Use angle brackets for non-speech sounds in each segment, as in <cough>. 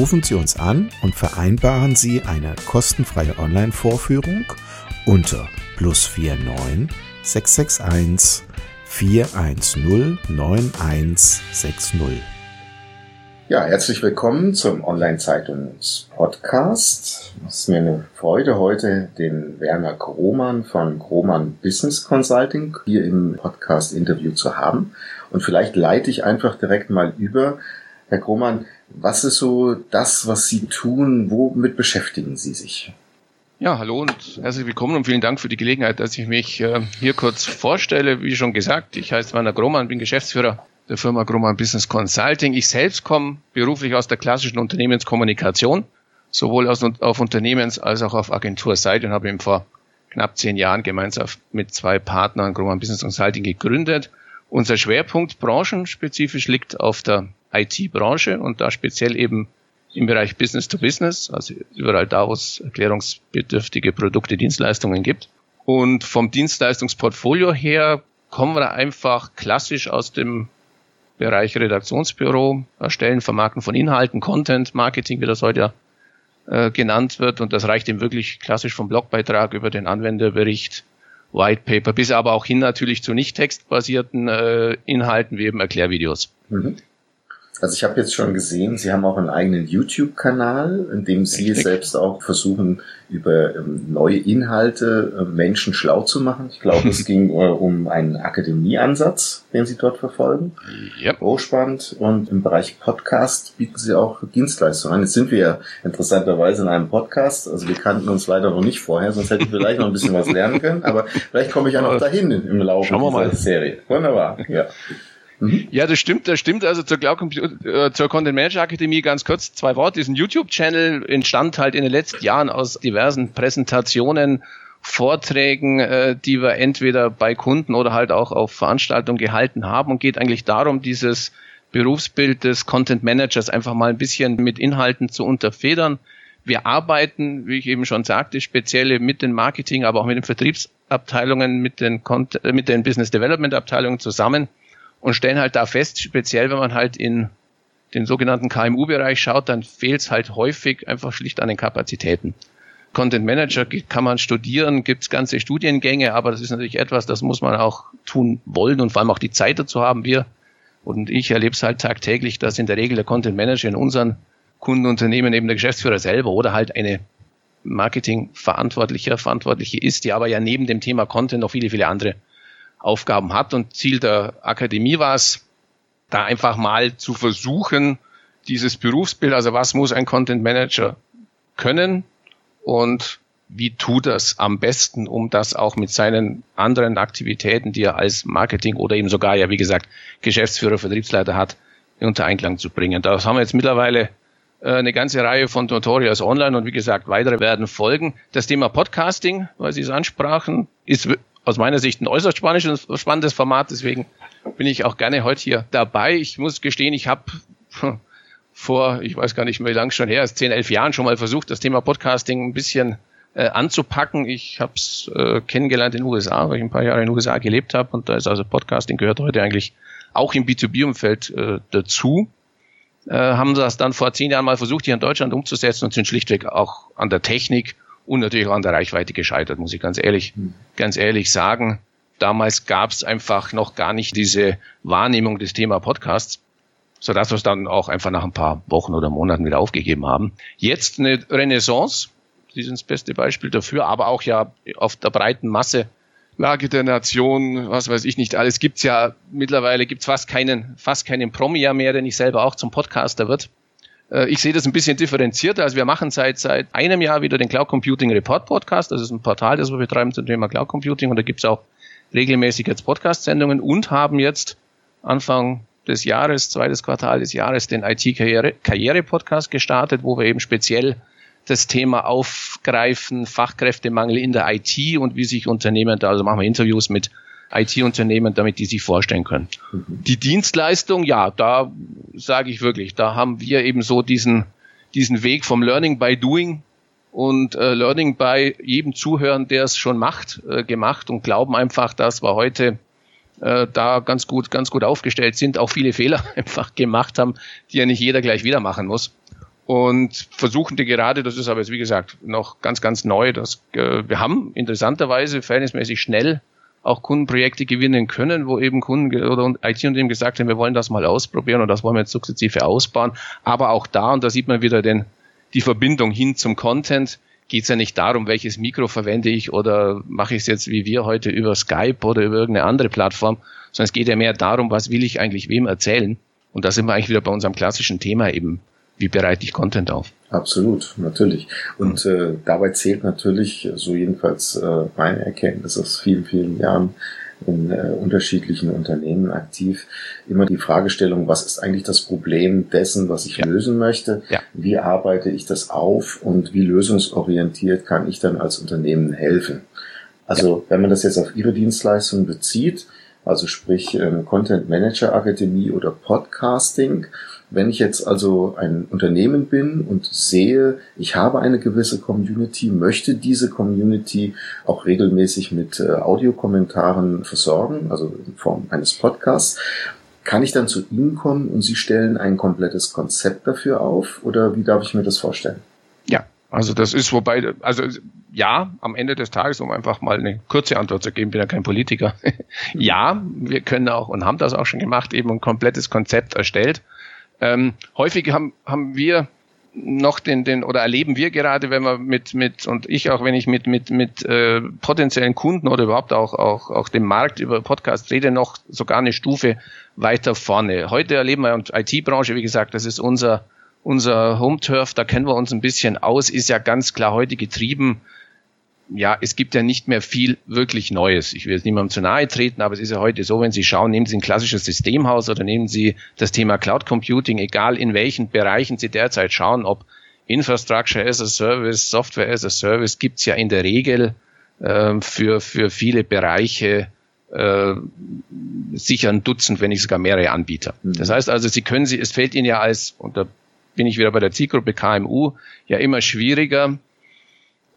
Rufen Sie uns an und vereinbaren Sie eine kostenfreie Online-Vorführung unter plus 49 661 410 9160. Ja, herzlich willkommen zum Online-Zeitungs-Podcast. Es ist mir eine Freude, heute den Werner Krohmann von Krohmann Business Consulting hier im Podcast-Interview zu haben. Und vielleicht leite ich einfach direkt mal über. Herr Krohmann, was ist so das, was Sie tun? Womit beschäftigen Sie sich? Ja, hallo und herzlich willkommen und vielen Dank für die Gelegenheit, dass ich mich äh, hier kurz vorstelle. Wie schon gesagt, ich heiße Werner Grohmann, bin Geschäftsführer der Firma Grumman Business Consulting. Ich selbst komme beruflich aus der klassischen Unternehmenskommunikation, sowohl aus, auf Unternehmens- als auch auf Agenturseite und habe eben vor knapp zehn Jahren gemeinsam mit zwei Partnern Grumman Business Consulting gegründet. Unser Schwerpunkt branchenspezifisch liegt auf der IT-Branche und da speziell eben im Bereich Business to Business, also überall da, wo es erklärungsbedürftige Produkte, Dienstleistungen gibt. Und vom Dienstleistungsportfolio her kommen wir einfach klassisch aus dem Bereich Redaktionsbüro, Erstellen, Vermarkten von Inhalten, Content, Marketing, wie das heute äh, genannt wird. Und das reicht eben wirklich klassisch vom Blogbeitrag über den Anwenderbericht, White Paper, bis aber auch hin natürlich zu nicht textbasierten äh, Inhalten wie eben Erklärvideos. Mhm. Also ich habe jetzt schon gesehen, Sie haben auch einen eigenen YouTube-Kanal, in dem Sie Richtig. selbst auch versuchen, über ähm, neue Inhalte äh, Menschen schlau zu machen. Ich glaube, es <laughs> ging äh, um einen Akademieansatz, den Sie dort verfolgen. Ja. Hochspannend. Und im Bereich Podcast bieten Sie auch Dienstleistungen an. Jetzt sind wir ja interessanterweise in einem Podcast. Also wir kannten uns leider noch nicht vorher, sonst hätte ich vielleicht noch ein bisschen was lernen können. Aber vielleicht komme ich ja noch dahin im Laufe dieser. Serie. Wunderbar. Ja. Mhm. Ja, das stimmt, das stimmt. Also zur, Cloud äh, zur Content Manager Akademie ganz kurz zwei Worte. Diesen YouTube-Channel entstand halt in den letzten Jahren aus diversen Präsentationen, Vorträgen, äh, die wir entweder bei Kunden oder halt auch auf Veranstaltungen gehalten haben und geht eigentlich darum, dieses Berufsbild des Content Managers einfach mal ein bisschen mit Inhalten zu unterfedern. Wir arbeiten, wie ich eben schon sagte, speziell mit den Marketing, aber auch mit den Vertriebsabteilungen, mit den, äh, mit den Business Development Abteilungen zusammen und stellen halt da fest, speziell wenn man halt in den sogenannten KMU-Bereich schaut, dann fehlt es halt häufig einfach schlicht an den Kapazitäten. Content Manager kann man studieren, gibt es ganze Studiengänge, aber das ist natürlich etwas, das muss man auch tun wollen und vor allem auch die Zeit dazu haben. Wir und ich erlebe es halt tagtäglich, dass in der Regel der Content Manager in unseren Kundenunternehmen eben der Geschäftsführer selber oder halt eine Marketing-Verantwortliche, Verantwortliche ist, die aber ja neben dem Thema Content noch viele, viele andere Aufgaben hat. Und Ziel der Akademie war es, da einfach mal zu versuchen, dieses Berufsbild, also was muss ein Content Manager können und wie tut das am besten, um das auch mit seinen anderen Aktivitäten, die er als Marketing oder eben sogar ja, wie gesagt, Geschäftsführer, Vertriebsleiter hat, unter Einklang zu bringen. Da haben wir jetzt mittlerweile äh, eine ganze Reihe von Tutorials online und wie gesagt, weitere werden folgen. Das Thema Podcasting, weil Sie es ansprachen, ist aus meiner Sicht ein äußerst spannendes Format, deswegen bin ich auch gerne heute hier dabei. Ich muss gestehen, ich habe <laughs> vor, ich weiß gar nicht mehr, wie lange schon her, ist 10, 11 Jahren schon mal versucht, das Thema Podcasting ein bisschen äh, anzupacken. Ich habe es äh, kennengelernt in den USA, weil ich ein paar Jahre in den USA gelebt habe und da ist also Podcasting gehört heute eigentlich auch im B2B-Umfeld äh, dazu. Äh, haben das dann vor zehn Jahren mal versucht, hier in Deutschland umzusetzen und sind schlichtweg auch an der Technik und natürlich auch an der Reichweite gescheitert, muss ich ganz ehrlich, mhm. ganz ehrlich sagen. Damals gab es einfach noch gar nicht diese Wahrnehmung des Thema Podcasts, sodass wir es dann auch einfach nach ein paar Wochen oder Monaten wieder aufgegeben haben. Jetzt eine Renaissance, Sie sind das beste Beispiel dafür, aber auch ja auf der breiten Masse Lage der Nation, was weiß ich nicht alles, gibt's ja mittlerweile, gibt's fast keinen, fast keinen Promi mehr, der nicht selber auch zum Podcaster wird. Äh, ich sehe das ein bisschen differenzierter. Also wir machen seit, seit einem Jahr wieder den Cloud Computing Report Podcast. Das ist ein Portal, das wir betreiben zum Thema Cloud Computing. Und da gibt's auch regelmäßig jetzt Podcast-Sendungen und haben jetzt Anfang des Jahres, zweites Quartal des Jahres, den IT-Karriere-Podcast gestartet, wo wir eben speziell das Thema aufgreifen, Fachkräftemangel in der IT und wie sich Unternehmen da, also machen wir Interviews mit IT-Unternehmen, damit die sich vorstellen können. Mhm. Die Dienstleistung, ja, da sage ich wirklich, da haben wir eben so diesen, diesen Weg vom Learning by Doing und äh, Learning by jedem Zuhören, der es schon macht, äh, gemacht und glauben einfach, dass wir heute äh, da ganz gut, ganz gut aufgestellt sind, auch viele <laughs> Fehler einfach gemacht haben, die ja nicht jeder gleich wieder machen muss. Und versuchen die gerade, das ist aber jetzt wie gesagt noch ganz, ganz neu, dass äh, wir haben interessanterweise verhältnismäßig schnell auch Kundenprojekte gewinnen können, wo eben Kunden oder IT-Unternehmen gesagt haben, wir wollen das mal ausprobieren und das wollen wir jetzt sukzessive ausbauen. Aber auch da, und da sieht man wieder den, die Verbindung hin zum Content, geht es ja nicht darum, welches Mikro verwende ich oder mache ich es jetzt wie wir heute über Skype oder über irgendeine andere Plattform, sondern es geht ja mehr darum, was will ich eigentlich wem erzählen. Und da sind wir eigentlich wieder bei unserem klassischen Thema eben wie bereite ich Content auf? Absolut, natürlich. Und äh, dabei zählt natürlich, so jedenfalls äh, meine Erkenntnis aus vielen, vielen Jahren in äh, unterschiedlichen Unternehmen aktiv, immer die Fragestellung, was ist eigentlich das Problem dessen, was ich ja. lösen möchte? Ja. Wie arbeite ich das auf und wie lösungsorientiert kann ich dann als Unternehmen helfen? Also ja. wenn man das jetzt auf Ihre Dienstleistung bezieht, also sprich ähm, Content Manager Akademie oder Podcasting, wenn ich jetzt also ein Unternehmen bin und sehe, ich habe eine gewisse Community, möchte diese Community auch regelmäßig mit äh, Audiokommentaren versorgen, also in Form eines Podcasts, kann ich dann zu Ihnen kommen und Sie stellen ein komplettes Konzept dafür auf oder wie darf ich mir das vorstellen? Ja, also das ist wobei, also ja, am Ende des Tages, um einfach mal eine kurze Antwort zu geben, bin ja kein Politiker. <laughs> ja, wir können auch und haben das auch schon gemacht, eben ein komplettes Konzept erstellt. Ähm, häufig haben, haben wir noch den, den oder erleben wir gerade, wenn wir mit mit und ich auch, wenn ich mit mit mit äh, potenziellen Kunden oder überhaupt auch auch auch dem Markt über Podcast rede, noch sogar eine Stufe weiter vorne. Heute erleben wir und IT-Branche, wie gesagt, das ist unser unser Home Turf, da kennen wir uns ein bisschen aus, ist ja ganz klar heute getrieben ja, es gibt ja nicht mehr viel wirklich Neues. Ich will jetzt niemandem zu nahe treten, aber es ist ja heute so, wenn Sie schauen, nehmen Sie ein klassisches Systemhaus oder nehmen Sie das Thema Cloud Computing, egal in welchen Bereichen Sie derzeit schauen, ob Infrastructure as a Service, Software as a Service, gibt's ja in der Regel äh, für, für viele Bereiche äh, sicher ein Dutzend, wenn nicht sogar mehrere Anbieter. Mhm. Das heißt also, Sie können Sie, es fällt Ihnen ja als, und da bin ich wieder bei der Zielgruppe KMU, ja immer schwieriger,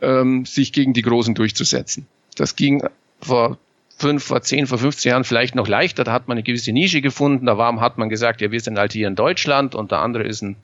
ähm, sich gegen die Großen durchzusetzen. Das ging vor fünf, vor zehn, vor 15 Jahren vielleicht noch leichter. Da hat man eine gewisse Nische gefunden. Da war, hat man gesagt, ja, wir sind halt hier in Deutschland und der andere ist ein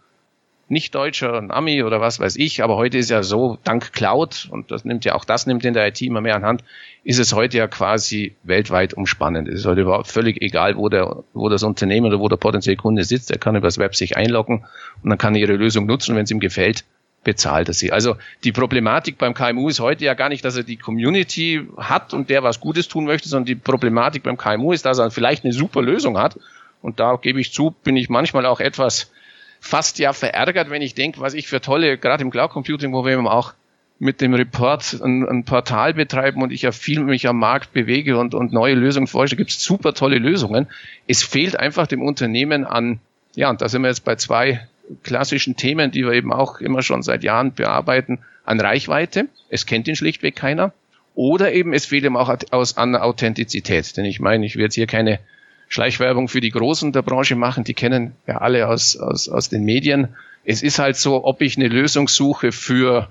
nicht-Deutscher, ein Ami oder was weiß ich. Aber heute ist ja so, dank Cloud, und das nimmt ja auch das nimmt in der IT immer mehr anhand, ist es heute ja quasi weltweit umspannend. Es ist heute überhaupt völlig egal, wo der, wo das Unternehmen oder wo der potenzielle Kunde sitzt. Er kann über das Web sich einloggen und dann kann er ihre Lösung nutzen, wenn es ihm gefällt bezahlt er sie. Also die Problematik beim KMU ist heute ja gar nicht, dass er die Community hat und der was Gutes tun möchte, sondern die Problematik beim KMU ist, dass er vielleicht eine super Lösung hat. Und da gebe ich zu, bin ich manchmal auch etwas fast ja verärgert, wenn ich denke, was ich für tolle, gerade im Cloud Computing, wo wir eben auch mit dem Report ein, ein Portal betreiben und ich ja viel mich am Markt bewege und, und neue Lösungen vorstelle, gibt es super tolle Lösungen. Es fehlt einfach dem Unternehmen an, ja, und da sind wir jetzt bei zwei klassischen Themen, die wir eben auch immer schon seit Jahren bearbeiten, an Reichweite. Es kennt ihn schlichtweg keiner. Oder eben es fehlt ihm auch aus, an Authentizität. Denn ich meine, ich will jetzt hier keine Schleichwerbung für die Großen der Branche machen. Die kennen ja alle aus, aus, aus den Medien. Es ist halt so, ob ich eine Lösung suche für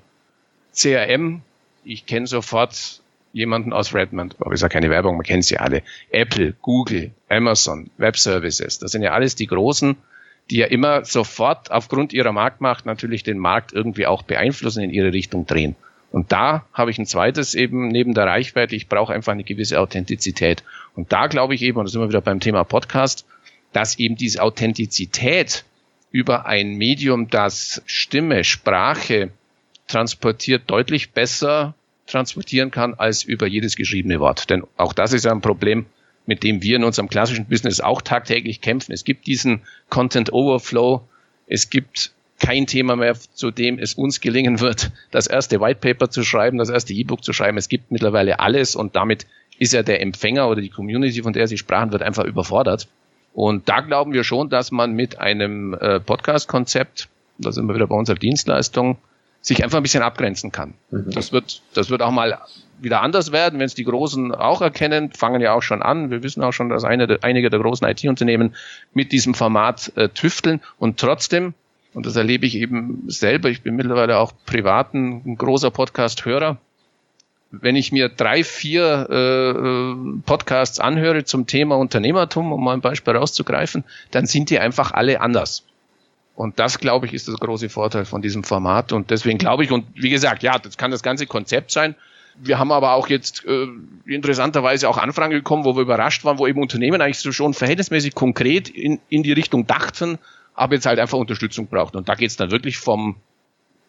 CRM. Ich kenne sofort jemanden aus Redmond, aber ist ja keine Werbung, man kennt sie alle. Apple, Google, Amazon, Web Services, das sind ja alles die großen die ja immer sofort aufgrund ihrer Marktmacht natürlich den Markt irgendwie auch beeinflussen, in ihre Richtung drehen. Und da habe ich ein zweites eben neben der Reichweite, ich brauche einfach eine gewisse Authentizität. Und da glaube ich eben, und da sind wir wieder beim Thema Podcast, dass eben diese Authentizität über ein Medium, das Stimme, Sprache transportiert, deutlich besser transportieren kann als über jedes geschriebene Wort. Denn auch das ist ja ein Problem, mit dem wir in unserem klassischen Business auch tagtäglich kämpfen. Es gibt diesen Content Overflow. Es gibt kein Thema mehr, zu dem es uns gelingen wird, das erste White Paper zu schreiben, das erste E-Book zu schreiben. Es gibt mittlerweile alles und damit ist ja der Empfänger oder die Community, von der Sie sprachen, wird einfach überfordert. Und da glauben wir schon, dass man mit einem äh, Podcast-Konzept, da sind wir wieder bei unserer Dienstleistung, sich einfach ein bisschen abgrenzen kann. Mhm. Das wird, das wird auch mal wieder anders werden, wenn es die Großen auch erkennen, fangen ja auch schon an. Wir wissen auch schon, dass eine einige der großen IT-Unternehmen mit diesem Format äh, tüfteln und trotzdem, und das erlebe ich eben selber, ich bin mittlerweile auch privat ein großer Podcast-Hörer, wenn ich mir drei, vier äh, Podcasts anhöre zum Thema Unternehmertum, um mal ein Beispiel rauszugreifen, dann sind die einfach alle anders. Und das, glaube ich, ist das große Vorteil von diesem Format. Und deswegen glaube ich, und wie gesagt, ja, das kann das ganze Konzept sein. Wir haben aber auch jetzt äh, interessanterweise auch Anfragen gekommen, wo wir überrascht waren, wo eben Unternehmen eigentlich so schon verhältnismäßig konkret in, in die Richtung dachten, aber jetzt halt einfach Unterstützung braucht. Und da geht's dann wirklich vom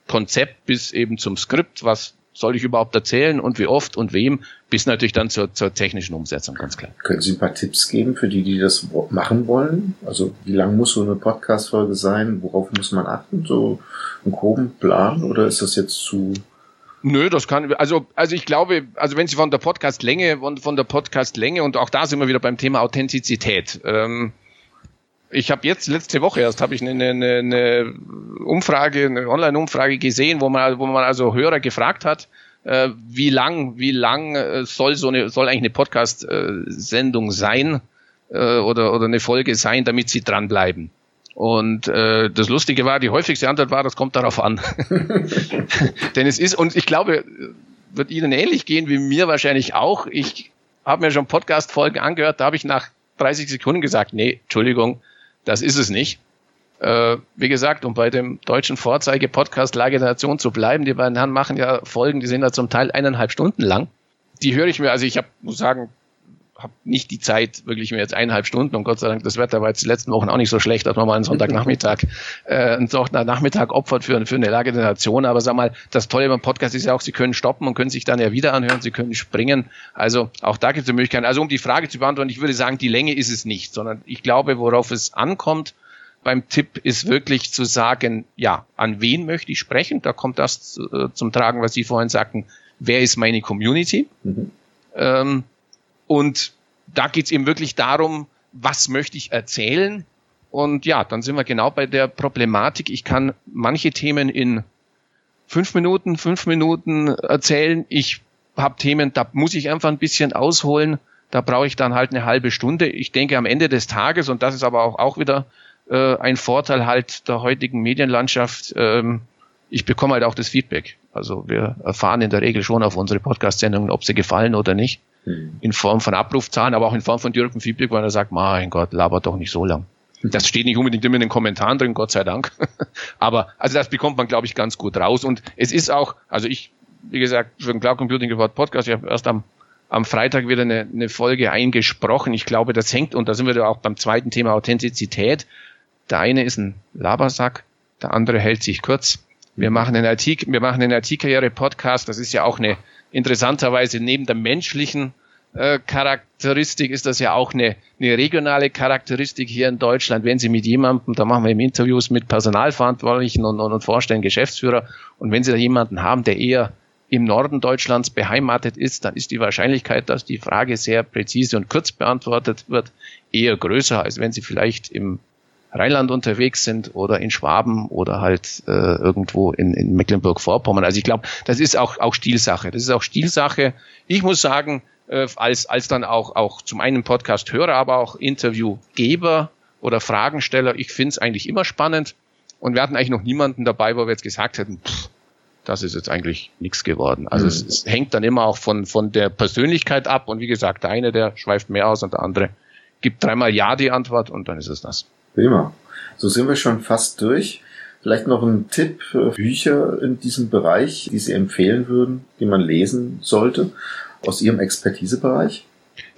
Konzept bis eben zum Skript, was soll ich überhaupt erzählen und wie oft und wem, bis natürlich dann zur, zur technischen Umsetzung, ganz klar. Können Sie ein paar Tipps geben für die, die das machen wollen? Also wie lang muss so eine Podcast-Folge sein? Worauf muss man achten? So einen groben Plan oder ist das jetzt zu Nö, das kann, also, also ich glaube, also wenn Sie von der Podcast-Länge, von, von der Podcast-Länge und auch da sind wir wieder beim Thema Authentizität. Ähm, ich habe jetzt letzte Woche erst habe ich eine, eine, eine Umfrage, eine Online-Umfrage gesehen, wo man, wo man also Hörer gefragt hat, äh, wie lang, wie lang äh, soll so eine, soll eigentlich eine Podcast-Sendung sein äh, oder oder eine Folge sein, damit sie dranbleiben. Und äh, das Lustige war, die häufigste Antwort war, das kommt darauf an. <laughs> Denn es ist, und ich glaube, wird Ihnen ähnlich gehen wie mir wahrscheinlich auch. Ich habe mir schon Podcast-Folgen angehört, da habe ich nach 30 Sekunden gesagt, nee, Entschuldigung, das ist es nicht. Äh, wie gesagt, um bei dem deutschen Vorzeige-Podcast Lage der Nation zu bleiben, die beiden Herren machen ja Folgen, die sind ja zum Teil eineinhalb Stunden lang. Die höre ich mir, also ich habe, muss sagen, habe nicht die Zeit, wirklich mir jetzt eineinhalb Stunden und Gott sei Dank, das Wetter war jetzt die letzten Wochen auch nicht so schlecht, dass man mal einen Sonntagnachmittag, <laughs> äh, einen Sonntagnachmittag opfert für, für eine Lage der Nation. Aber sag mal, das Tolle beim Podcast ist ja auch, Sie können stoppen und können sich dann ja wieder anhören, Sie können springen. Also auch da gibt es eine Möglichkeit. Also um die Frage zu beantworten, ich würde sagen, die Länge ist es nicht, sondern ich glaube, worauf es ankommt, beim Tipp ist wirklich zu sagen, ja, an wen möchte ich sprechen? Da kommt das äh, zum Tragen, was Sie vorhin sagten. Wer ist meine Community? Mhm. Ähm, und da geht's eben wirklich darum, was möchte ich erzählen? Und ja, dann sind wir genau bei der Problematik. Ich kann manche Themen in fünf Minuten, fünf Minuten erzählen. Ich habe Themen, da muss ich einfach ein bisschen ausholen. Da brauche ich dann halt eine halbe Stunde. Ich denke am Ende des Tages, und das ist aber auch, auch wieder äh, ein Vorteil halt der heutigen Medienlandschaft, ähm, ich bekomme halt auch das Feedback. Also wir erfahren in der Regel schon auf unsere Podcast-Sendungen, ob sie gefallen oder nicht in Form von Abrufzahlen, aber auch in Form von direktem Feedback, weil er sagt, mein Gott, labert doch nicht so lang. Das steht nicht unbedingt immer in den Kommentaren drin, Gott sei Dank. <laughs> aber also das bekommt man, glaube ich, ganz gut raus. Und es ist auch, also ich, wie gesagt, für den Cloud Computing Report Podcast, ich habe erst am, am Freitag wieder eine, eine Folge eingesprochen. Ich glaube, das hängt, und da sind wir auch beim zweiten Thema Authentizität. Der eine ist ein Labersack, der andere hält sich kurz. Wir machen einen IT, wir machen einen IT-Karriere-Podcast. Das ist ja auch eine, interessanterweise neben der menschlichen äh, Charakteristik ist das ja auch eine, eine regionale Charakteristik hier in Deutschland. Wenn Sie mit jemandem, da machen wir im Interviews mit Personalverantwortlichen und, und, und Vorstellen, Geschäftsführer, und wenn Sie da jemanden haben, der eher im Norden Deutschlands beheimatet ist, dann ist die Wahrscheinlichkeit, dass die Frage sehr präzise und kurz beantwortet wird, eher größer, als wenn Sie vielleicht im Rheinland unterwegs sind oder in Schwaben oder halt äh, irgendwo in, in Mecklenburg-Vorpommern. Also ich glaube, das ist auch, auch Stilsache. Das ist auch Stilsache. Ich muss sagen, äh, als, als dann auch, auch zum einen Podcast-Hörer, aber auch Interviewgeber oder Fragensteller, ich finde es eigentlich immer spannend. Und wir hatten eigentlich noch niemanden dabei, wo wir jetzt gesagt hätten, pff, das ist jetzt eigentlich nichts geworden. Also mhm. es, es, hängt dann immer auch von, von der Persönlichkeit ab. Und wie gesagt, der eine, der schweift mehr aus und der andere gibt dreimal Ja die Antwort und dann ist es das. Prima. So sind wir schon fast durch. Vielleicht noch ein Tipp für Bücher in diesem Bereich, die Sie empfehlen würden, die man lesen sollte, aus Ihrem Expertisebereich?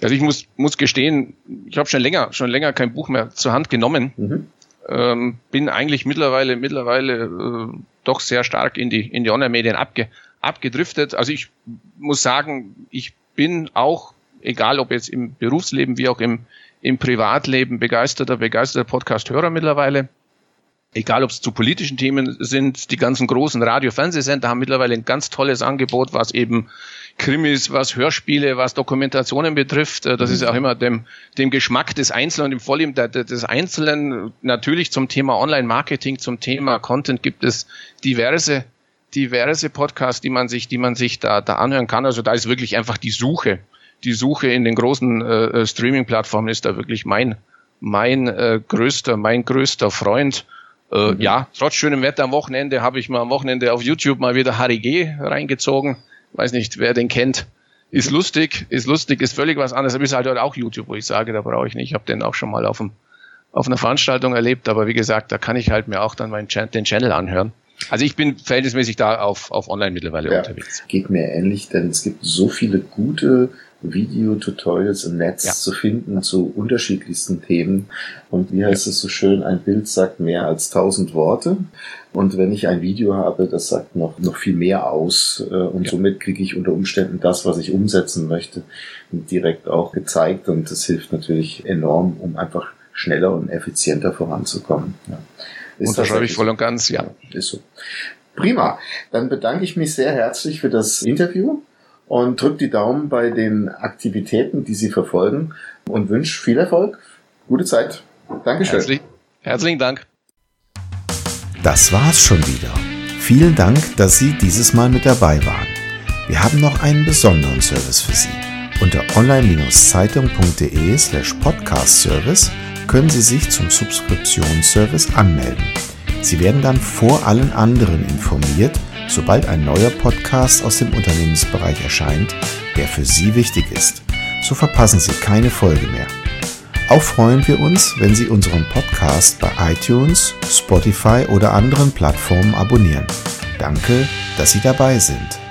Also ich muss, muss gestehen, ich habe schon länger, schon länger kein Buch mehr zur Hand genommen. Mhm. Ähm, bin eigentlich mittlerweile, mittlerweile äh, doch sehr stark in die, in die Online-Medien abge, abgedriftet. Also ich muss sagen, ich bin auch, egal ob jetzt im Berufsleben wie auch im, im Privatleben, begeisterter, begeisterter Podcast-Hörer mittlerweile. Egal, ob es zu politischen Themen sind, die ganzen großen Radio-Fernsehsender haben mittlerweile ein ganz tolles Angebot, was eben Krimis, was Hörspiele, was Dokumentationen betrifft. Äh, das ist auch immer dem, dem Geschmack des Einzelnen, dem Vorlieben des Einzelnen. Natürlich zum Thema Online-Marketing, zum Thema Content gibt es diverse diverse Podcasts, die man sich, die man sich da, da anhören kann. Also da ist wirklich einfach die Suche. Die Suche in den großen äh, äh Streaming-Plattformen ist da wirklich mein, mein äh, größter, mein größter Freund. Äh, mhm. Ja, trotz schönem Wetter am Wochenende habe ich mal am Wochenende auf YouTube mal wieder Harry G reingezogen weiß nicht, wer den kennt, ist lustig, ist lustig, ist völlig was anderes. Aber ist halt auch YouTube, wo ich sage, da brauche ich nicht. Ich habe den auch schon mal auf, dem, auf einer Veranstaltung erlebt, aber wie gesagt, da kann ich halt mir auch dann meinen den Channel anhören. Also ich bin verhältnismäßig da auf, auf online mittlerweile ja, unterwegs. Geht mir ähnlich, denn es gibt so viele gute Videotutorials im Netz ja. zu finden zu unterschiedlichsten Themen. Und wie heißt ja. es so schön, ein Bild sagt mehr als tausend Worte. Und wenn ich ein Video habe, das sagt noch, noch viel mehr aus. Äh, und ja. somit kriege ich unter Umständen das, was ich umsetzen möchte, direkt auch gezeigt. Und das hilft natürlich enorm, um einfach schneller und effizienter voranzukommen. Ja. Ist Unterschreibe ich voll und ganz, ja. Ist so. Prima. Dann bedanke ich mich sehr herzlich für das Interview und drückt die Daumen bei den Aktivitäten, die Sie verfolgen und wünsche viel Erfolg, gute Zeit. Dankeschön. Herzlich, herzlichen Dank. Das war's schon wieder. Vielen Dank, dass Sie dieses Mal mit dabei waren. Wir haben noch einen besonderen Service für Sie. Unter online-zeitung.de slash podcast-service können Sie sich zum Subskriptionsservice anmelden. Sie werden dann vor allen anderen informiert, sobald ein neuer Podcast aus dem Unternehmensbereich erscheint, der für Sie wichtig ist. So verpassen Sie keine Folge mehr. Auch freuen wir uns, wenn Sie unseren Podcast bei iTunes, Spotify oder anderen Plattformen abonnieren. Danke, dass Sie dabei sind.